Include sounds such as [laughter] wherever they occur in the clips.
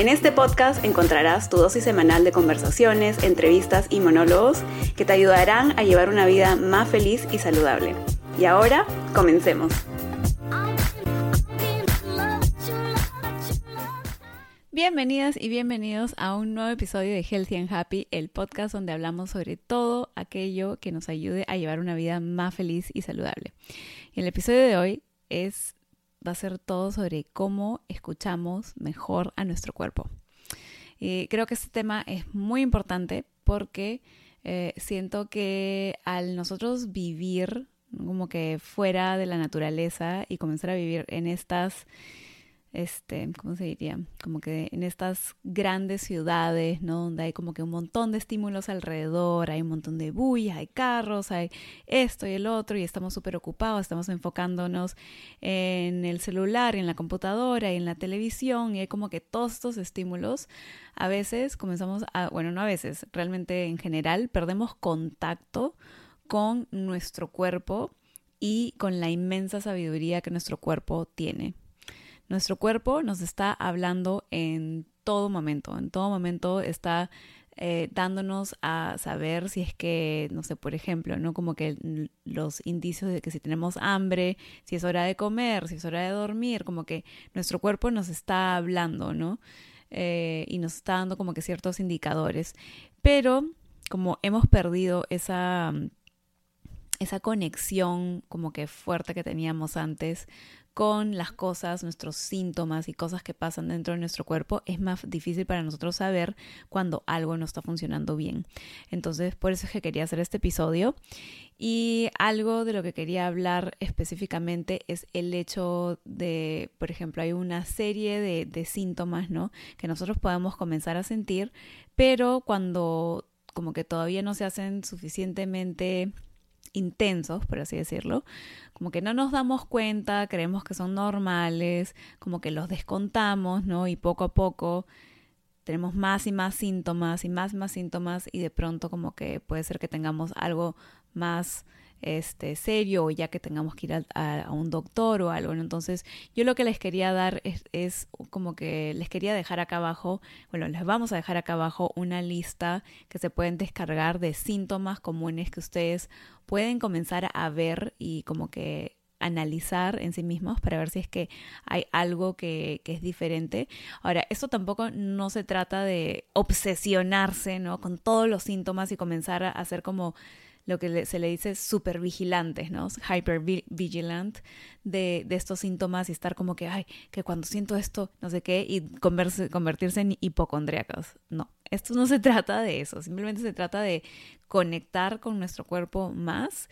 En este podcast encontrarás tu dosis semanal de conversaciones, entrevistas y monólogos que te ayudarán a llevar una vida más feliz y saludable. Y ahora, comencemos. Bienvenidas y bienvenidos a un nuevo episodio de Healthy and Happy, el podcast donde hablamos sobre todo aquello que nos ayude a llevar una vida más feliz y saludable. Y el episodio de hoy es va a ser todo sobre cómo escuchamos mejor a nuestro cuerpo. Y creo que este tema es muy importante porque eh, siento que al nosotros vivir como que fuera de la naturaleza y comenzar a vivir en estas este, ¿cómo se diría? Como que en estas grandes ciudades, ¿no? Donde hay como que un montón de estímulos alrededor, hay un montón de bulla, hay carros, hay esto y el otro, y estamos súper ocupados, estamos enfocándonos en el celular, en la computadora y en la televisión, y hay como que todos estos estímulos, a veces comenzamos a, bueno, no a veces, realmente en general, perdemos contacto con nuestro cuerpo y con la inmensa sabiduría que nuestro cuerpo tiene. Nuestro cuerpo nos está hablando en todo momento, en todo momento está eh, dándonos a saber si es que, no sé, por ejemplo, ¿no? Como que los indicios de que si tenemos hambre, si es hora de comer, si es hora de dormir, como que nuestro cuerpo nos está hablando, ¿no? Eh, y nos está dando como que ciertos indicadores. Pero como hemos perdido esa, esa conexión como que fuerte que teníamos antes con las cosas, nuestros síntomas y cosas que pasan dentro de nuestro cuerpo, es más difícil para nosotros saber cuando algo no está funcionando bien. Entonces, por eso es que quería hacer este episodio. Y algo de lo que quería hablar específicamente es el hecho de, por ejemplo, hay una serie de, de síntomas, ¿no? Que nosotros podemos comenzar a sentir, pero cuando como que todavía no se hacen suficientemente intensos, por así decirlo, como que no nos damos cuenta, creemos que son normales, como que los descontamos, ¿no? Y poco a poco tenemos más y más síntomas y más y más síntomas y de pronto como que puede ser que tengamos algo más este, serio o ya que tengamos que ir a, un doctor o algo. Entonces, yo lo que les quería dar es, es, como que les quería dejar acá abajo, bueno, les vamos a dejar acá abajo una lista que se pueden descargar de síntomas comunes que ustedes pueden comenzar a ver y como que analizar en sí mismos para ver si es que hay algo que, que, es diferente. Ahora, esto tampoco no se trata de obsesionarse, ¿no? Con todos los síntomas y comenzar a hacer como lo que se le dice super vigilantes, ¿no? Hyper vigilant de, de, estos síntomas y estar como que, ay, que cuando siento esto, no sé qué, y convertirse en hipocondríacos. No, esto no se trata de eso, simplemente se trata de conectar con nuestro cuerpo más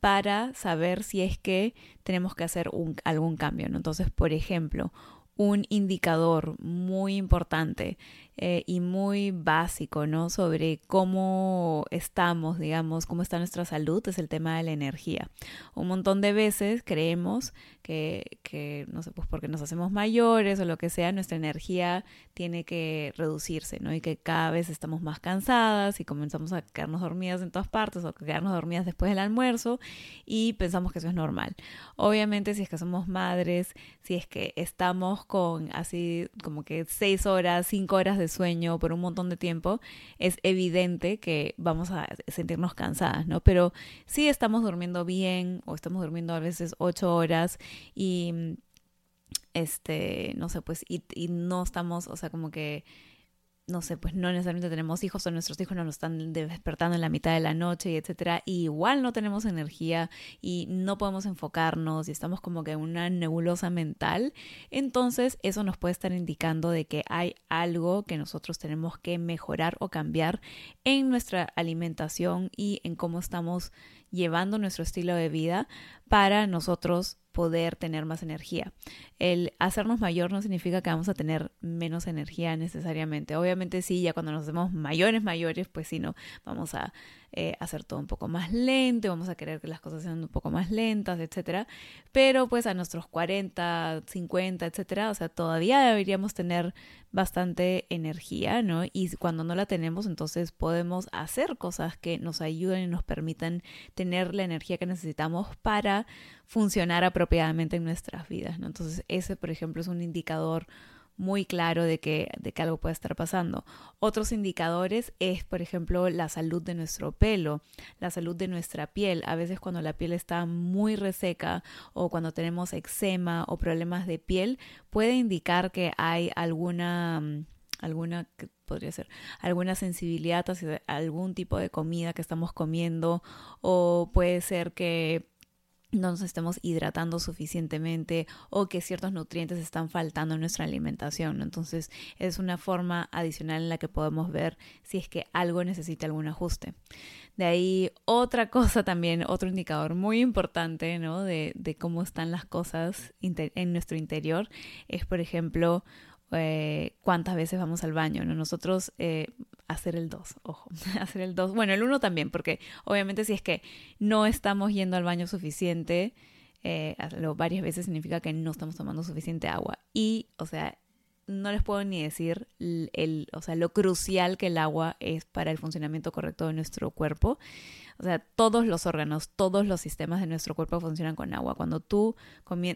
para saber si es que tenemos que hacer algún cambio. Entonces, por ejemplo, un indicador muy importante eh, y muy básico, ¿no? Sobre cómo estamos, digamos, cómo está nuestra salud, es el tema de la energía. Un montón de veces creemos que, que, no sé, pues porque nos hacemos mayores o lo que sea, nuestra energía tiene que reducirse, ¿no? Y que cada vez estamos más cansadas y comenzamos a quedarnos dormidas en todas partes o quedarnos dormidas después del almuerzo y pensamos que eso es normal. Obviamente, si es que somos madres, si es que estamos con así como que seis horas, cinco horas de sueño por un montón de tiempo, es evidente que vamos a sentirnos cansadas, ¿no? Pero si estamos durmiendo bien o estamos durmiendo a veces ocho horas y este, no sé, pues, y, y no estamos, o sea, como que no sé, pues no necesariamente tenemos hijos o nuestros hijos no nos están despertando en la mitad de la noche y etcétera, y igual no tenemos energía y no podemos enfocarnos y estamos como que en una nebulosa mental, entonces eso nos puede estar indicando de que hay algo que nosotros tenemos que mejorar o cambiar en nuestra alimentación y en cómo estamos llevando nuestro estilo de vida para nosotros poder tener más energía. El hacernos mayor no significa que vamos a tener menos energía necesariamente. Obviamente sí, ya cuando nos hacemos mayores, mayores, pues sí, no, vamos a eh, hacer todo un poco más lento, vamos a querer que las cosas sean un poco más lentas, etcétera. Pero pues a nuestros 40, 50, etcétera, o sea, todavía deberíamos tener bastante energía, ¿no? Y cuando no la tenemos, entonces podemos hacer cosas que nos ayuden y nos permitan tener la energía que necesitamos para funcionar apropiadamente en nuestras vidas. Entonces, ese, por ejemplo, es un indicador muy claro de que, de que algo puede estar pasando. Otros indicadores es, por ejemplo, la salud de nuestro pelo, la salud de nuestra piel. A veces cuando la piel está muy reseca o cuando tenemos eczema o problemas de piel, puede indicar que hay alguna mm, alguna podría ser alguna sensibilidad hacia algún tipo de comida que estamos comiendo o puede ser que no nos estemos hidratando suficientemente o que ciertos nutrientes están faltando en nuestra alimentación. Entonces es una forma adicional en la que podemos ver si es que algo necesita algún ajuste. De ahí otra [laughs] cosa también, otro indicador muy importante ¿no? de, cómo están las cosas en nuestro interior es, por ejemplo, eh, cuántas veces vamos al baño, ¿no? Nosotros eh, hacer el 2, ojo, [laughs] hacer el 2, bueno, el 1 también, porque obviamente si es que no estamos yendo al baño suficiente, eh, varias veces significa que no estamos tomando suficiente agua. Y, o sea, no les puedo ni decir el, o sea, lo crucial que el agua es para el funcionamiento correcto de nuestro cuerpo. O sea, todos los órganos, todos los sistemas de nuestro cuerpo funcionan con agua. Cuando tú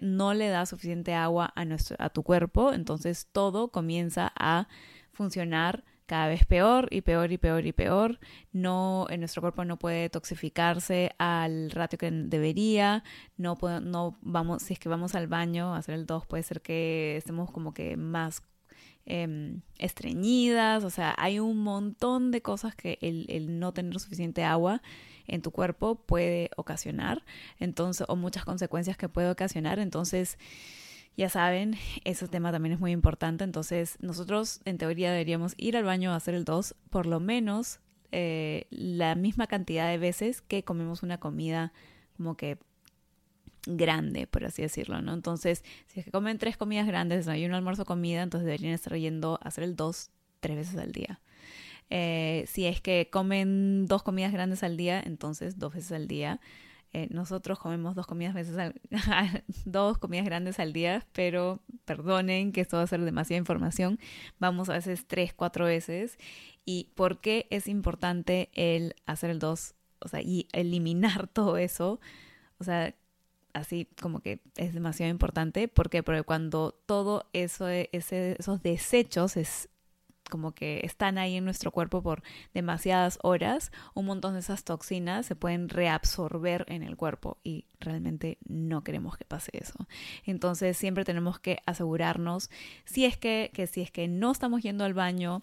no le das suficiente agua a, nuestro, a tu cuerpo, entonces todo comienza a funcionar cada vez peor y peor y peor y peor. No, en nuestro cuerpo no puede toxificarse al ratio que debería. No, no vamos, si es que vamos al baño a hacer el 2, puede ser que estemos como que más em, estreñidas. O sea, hay un montón de cosas que el, el no tener suficiente agua en tu cuerpo puede ocasionar. Entonces, o muchas consecuencias que puede ocasionar. Entonces, ya saben, ese tema también es muy importante. Entonces, nosotros en teoría deberíamos ir al baño a hacer el 2 por lo menos eh, la misma cantidad de veces que comemos una comida como que grande, por así decirlo, ¿no? Entonces, si es que comen tres comidas grandes, hay un almuerzo comida, entonces deberían estar yendo a hacer el 2 tres veces al día. Eh, si es que comen dos comidas grandes al día, entonces dos veces al día. Eh, nosotros comemos dos comidas, veces [laughs] dos comidas grandes al día, pero perdonen que esto va a ser demasiada información. Vamos a veces tres, cuatro veces. ¿Y por qué es importante el hacer el dos? O sea, y eliminar [laughs] todo eso. O sea, así como que es demasiado importante. ¿Por qué? Porque cuando todo eso, ese, esos desechos es, como que están ahí en nuestro cuerpo por demasiadas horas, un montón de esas toxinas se pueden reabsorber en el cuerpo y realmente no queremos que pase eso. Entonces siempre tenemos que asegurarnos si es que, que si es que no estamos yendo al baño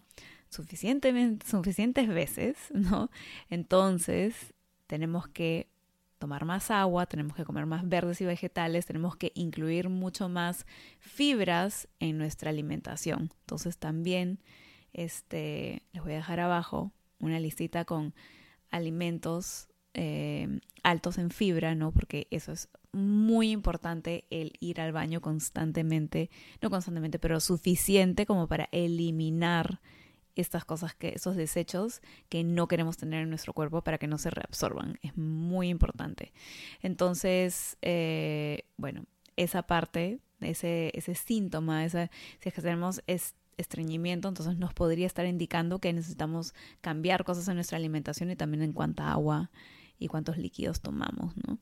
suficientemente, suficientes veces, [laughs] ¿no? Entonces tenemos que tomar más agua, tenemos que comer más verdes y vegetales, tenemos que incluir mucho más fibras en nuestra alimentación. Entonces también este, les voy a dejar abajo una listita con alimentos eh, altos en fibra, ¿no? Porque eso es muy importante el ir al baño constantemente, no constantemente, pero suficiente como para eliminar estas cosas que, esos desechos que no queremos tener en nuestro cuerpo para que no se reabsorban. Es muy importante. Entonces, eh, bueno, esa parte, ese, ese síntoma, esa, si es que tenemos es, estreñimiento, entonces nos podría estar indicando que necesitamos cambiar cosas en nuestra alimentación y también en cuánta agua y cuántos líquidos tomamos, ¿no?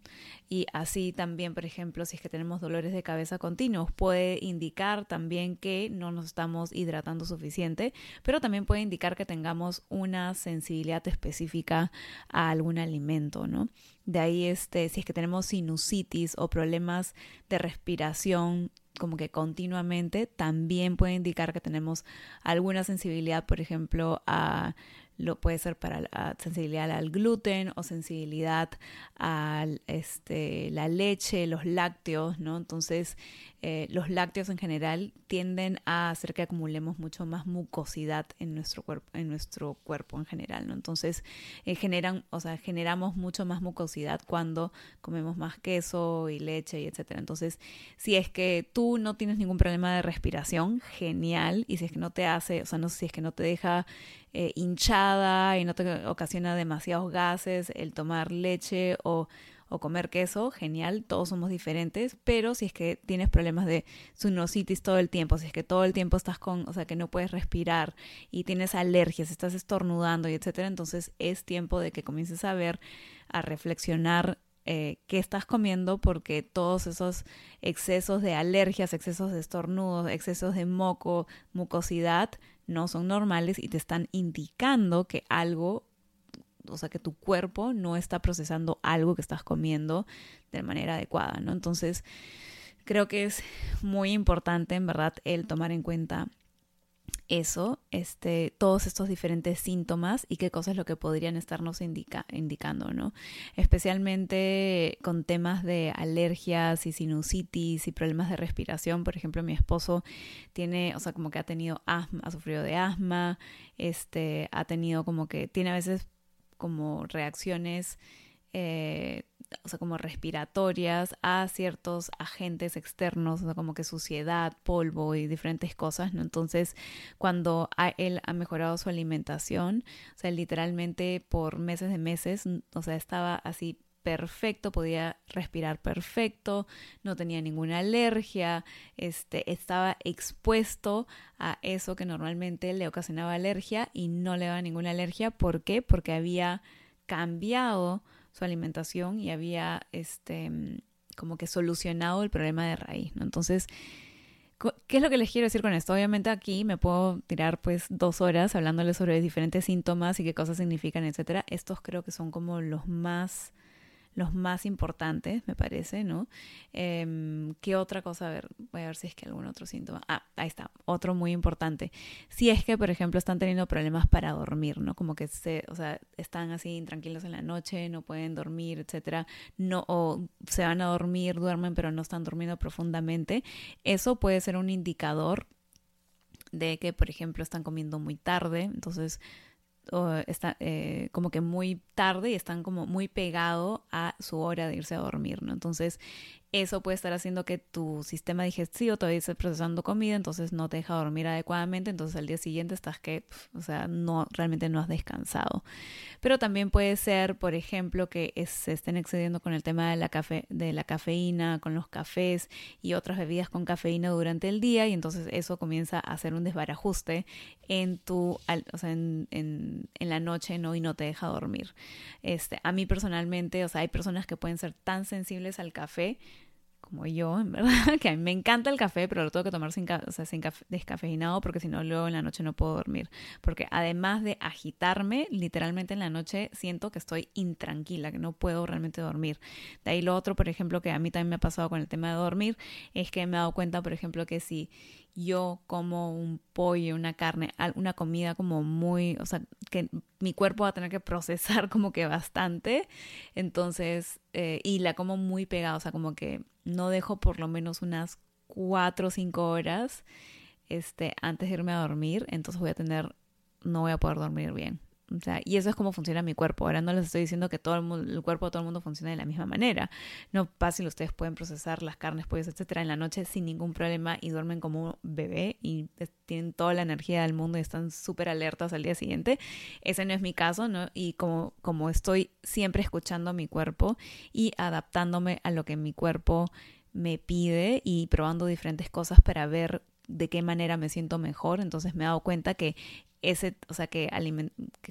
Y así también, por ejemplo, si es que tenemos dolores de cabeza continuos, puede indicar también que no nos estamos hidratando suficiente, pero también puede indicar que tengamos una sensibilidad específica a algún alimento, ¿no? De ahí, este, si es que tenemos sinusitis o problemas de respiración como que continuamente, también puede indicar que tenemos alguna sensibilidad, por ejemplo, a lo puede ser para la sensibilidad al gluten o sensibilidad a este, la leche, los lácteos, ¿no? Entonces, eh, los lácteos en general tienden a hacer que acumulemos mucho más mucosidad en nuestro cuerpo, en nuestro cuerpo en general, ¿no? Entonces eh, generan, o sea, generamos mucho más mucosidad cuando comemos más queso y leche y etcétera. Entonces, si es que tú no tienes ningún problema de respiración, genial. Y si es que no te hace, o sea, no si es que no te deja eh, hinchada y no te ocasiona demasiados gases el tomar leche o o comer queso, genial, todos somos diferentes, pero si es que tienes problemas de sinusitis todo el tiempo, si es que todo el tiempo estás con, o sea, que no puedes respirar y tienes alergias, estás estornudando y etcétera, entonces es tiempo de que comiences a ver, a reflexionar eh, qué estás comiendo porque todos esos excesos de alergias, excesos de estornudos, excesos de moco, mucosidad no son normales y te están indicando que algo o sea, que tu cuerpo no está procesando algo que estás comiendo de manera adecuada, ¿no? Entonces, creo que es muy importante, en verdad, el tomar en cuenta eso, este, todos estos diferentes síntomas y qué cosas es lo que podrían estarnos indica, indicando, ¿no? Especialmente con temas de alergias y sinusitis y problemas de respiración. Por ejemplo, mi esposo tiene, o sea, como que ha tenido asma, ha sufrido de asma, este, ha tenido como que, tiene a veces como reacciones, eh, o sea, como respiratorias a ciertos agentes externos, o sea, como que suciedad, polvo y diferentes cosas, ¿no? Entonces, cuando él ha mejorado su alimentación, o sea, literalmente por meses de meses, o sea, estaba así perfecto, podía respirar perfecto, no tenía ninguna alergia, este, estaba expuesto a eso que normalmente le ocasionaba alergia y no le daba ninguna alergia. ¿Por qué? Porque había cambiado su alimentación y había este como que solucionado el problema de raíz, ¿no? Entonces, ¿Qué es lo que les quiero decir con esto? Obviamente aquí me puedo tirar pues dos horas hablándoles sobre diferentes síntomas y qué cosas significan, etcétera. Estos creo que son como los más los más importantes, me parece, ¿no? Eh, ¿Qué otra cosa? A ver, voy a ver si es que algún otro síntoma. Ah, ahí está, otro muy importante. Si es que, por ejemplo, están teniendo problemas para dormir, ¿no? Como que se, o sea, están así intranquilos en la noche, no pueden dormir, etcétera, no, o se van a dormir, duermen, pero no están durmiendo profundamente. Eso puede ser un indicador de que, por ejemplo, están comiendo muy tarde, entonces está eh, como que muy tarde y están como muy pegado a su hora de irse a dormir, ¿no? Entonces, eso puede estar haciendo que tu sistema digestivo todavía esté procesando comida, entonces no te deja dormir adecuadamente, entonces al día siguiente estás que, o sea, no, realmente no has descansado. Pero también puede ser, por ejemplo, que se estén excediendo con el tema de la, cafe, de la cafeína, con los cafés y otras bebidas con cafeína durante el día, y entonces eso comienza a hacer un desbarajuste en tu, o sea, en, en, en la noche, ¿no? Y no te deja dormir. Este, a mí personalmente, o sea, hay personas que pueden ser tan sensibles al café como yo, en verdad, [laughs] que a mí me encanta el café, pero lo tengo que tomar sin, o sea, sin descafeinado porque si no, luego en la noche no puedo dormir. Porque además de agitarme, literalmente en la noche siento que estoy intranquila, que no puedo realmente dormir. De ahí lo otro, por ejemplo, que a mí también me ha pasado con el tema de dormir, es que me he dado cuenta, por ejemplo, que si yo como un pollo, una carne, una comida como muy, o sea, que mi cuerpo va a tener que procesar [laughs] como que bastante, entonces, eh, y la como muy pegada, o sea, como que no dejo por lo menos unas cuatro o cinco horas este, antes de irme a dormir, entonces voy a tener, no voy a poder dormir bien. O sea, y eso es como funciona mi cuerpo. Ahora no les estoy diciendo que todo el, el cuerpo de todo el mundo funciona de la misma manera. No fácil, ustedes pueden procesar las carnes, pollos, etcétera, en la noche sin ningún problema y duermen como un bebé y tienen toda la energía del mundo y están súper alertas al día siguiente. Ese no es mi caso, ¿no? Y como, como estoy siempre escuchando a mi cuerpo y adaptándome a lo que mi cuerpo me pide y probando diferentes cosas para ver de qué manera me siento mejor. Entonces me he dado cuenta que ese, o sea, que,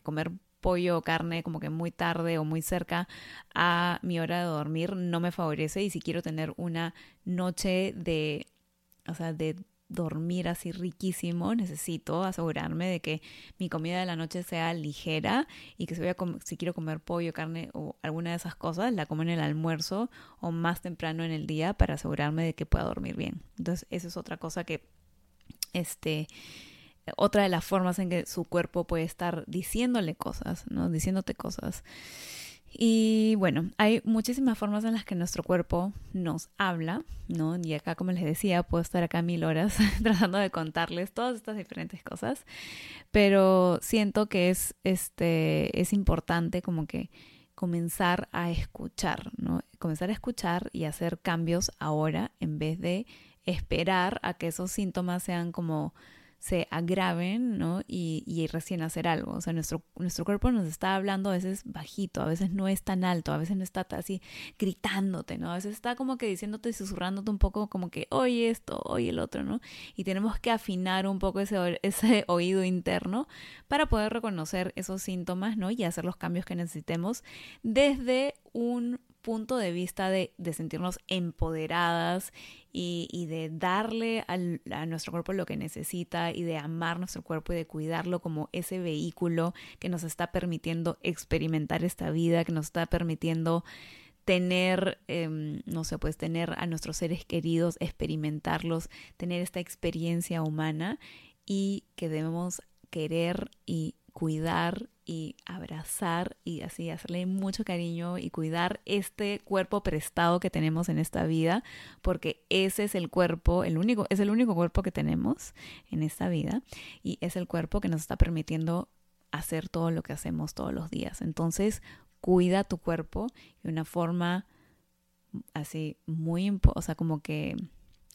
comer pollo o carne como que muy tarde o muy cerca a mi hora de dormir no me favorece y si quiero tener una noche de, o sea, de dormir así riquísimo, necesito asegurarme de que mi comida de la noche sea ligera y que si, voy a si quiero comer pollo, carne o alguna de esas cosas, la como en el almuerzo o más temprano en el día para asegurarme de que pueda dormir bien. Entonces, esa es otra cosa que este otra de las formas en que su cuerpo puede estar diciéndole cosas, ¿no? Diciéndote cosas. Y bueno, hay muchísimas formas en las que nuestro cuerpo nos habla, ¿no? Y acá, como les decía, puedo estar acá mil horas [laughs] tratando de contarles todas estas diferentes cosas, pero siento que es, este, es importante como que comenzar a escuchar, ¿no? Comenzar a escuchar y hacer cambios ahora en vez de esperar a que esos síntomas sean como se agraven, ¿no? Y, y, recién hacer algo. O sea, nuestro, nuestro cuerpo nos está hablando a veces bajito, a veces no es tan alto, a veces no está así gritándote, ¿no? A veces está como que diciéndote y susurrándote un poco como que, oye esto, oye el otro, ¿no? Y tenemos que afinar un poco ese, ese [laughs] oído interno para poder reconocer esos síntomas, ¿no? Y hacer los cambios que necesitemos desde un punto de vista de, sentirnos empoderadas y, de darle a nuestro cuerpo lo que necesita y de amar nuestro cuerpo y de cuidarlo como ese vehículo que nos está permitiendo experimentar esta vida, que nos está permitiendo tener, eh, no sé, pues tener a nuestros seres queridos, experimentarlos, tener esta experiencia humana y que debemos querer y cuidar y abrazar y así hacerle mucho cariño y cuidar este cuerpo prestado que tenemos en esta vida, porque ese es el cuerpo, el único, es el único cuerpo que tenemos en esta vida y es el cuerpo que nos está permitiendo hacer todo lo que hacemos todos los días. Entonces, cuida tu cuerpo de una forma así muy, o sea, como que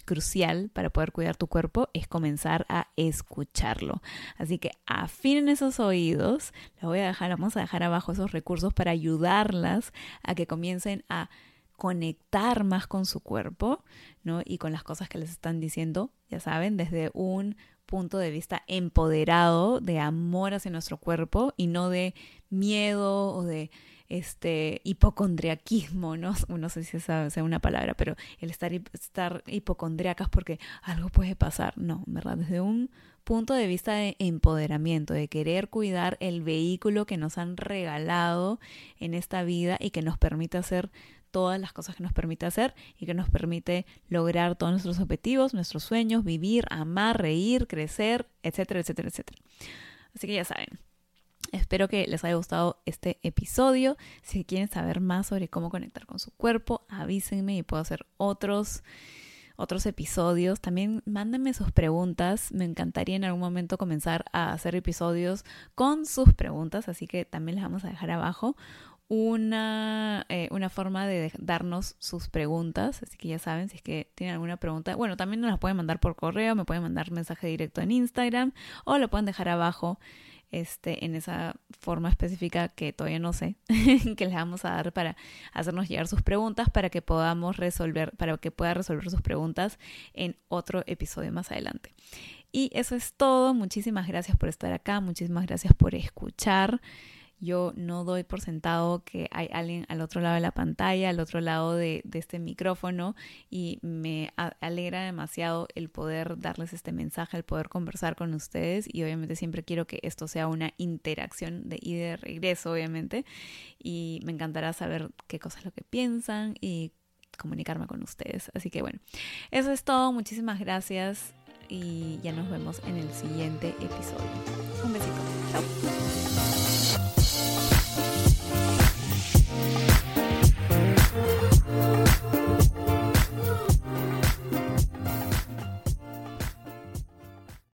crucial para poder cuidar tu cuerpo es comenzar a escucharlo. Así que afinen esos oídos. Les voy a dejar, vamos a dejar abajo esos recursos para ayudarlas a que comiencen a conectar más con su cuerpo, ¿no? Y con las cosas que les están diciendo, ya saben, desde un punto de vista empoderado de amor hacia nuestro cuerpo y no de miedo o de este hipocondriaquismo, ¿no? [laughs] No sé si esa sea una palabra, pero el estar, estar hipocondriacas porque algo puede pasar. No, ¿verdad? Desde un punto de vista de empoderamiento, de querer cuidar el vehículo que nos han regalado en esta vida y que nos permite hacer todas las cosas que nos permite hacer y que nos permite lograr todos nuestros objetivos, nuestros sueños, vivir, amar, reír, crecer, etcétera, etcétera, etcétera. Así que ya saben, Espero que les haya gustado este episodio. Si quieren saber más sobre cómo conectar con su cuerpo, avísenme y puedo hacer otros otros episodios. También mándenme sus preguntas. Me encantaría en algún momento comenzar a hacer episodios con sus preguntas, así que también les vamos a dejar abajo una, eh, una forma de darnos sus preguntas. Así que ya saben, si es que tienen alguna pregunta, bueno, también nos las pueden mandar por correo, me pueden mandar mensaje directo en Instagram o lo pueden dejar abajo este, en esa forma específica que todavía no sé, [laughs] que les vamos a dar para hacernos llegar sus preguntas para que podamos resolver, para que pueda resolver sus preguntas en otro episodio más adelante. Y eso es todo. Muchísimas gracias por estar acá, muchísimas gracias por escuchar. Yo no doy por sentado que hay alguien al otro lado de la pantalla, al otro lado de, este micrófono y me alegra demasiado el poder darles este mensaje, el poder conversar con ustedes y obviamente siempre quiero que esto sea una interacción de ida y de regreso, obviamente, y me encantará saber qué cosas es lo que piensan y comunicarme con ustedes. Así que bueno, eso es todo, muchísimas gracias y ya nos vemos en el siguiente episodio. Un besito, chao.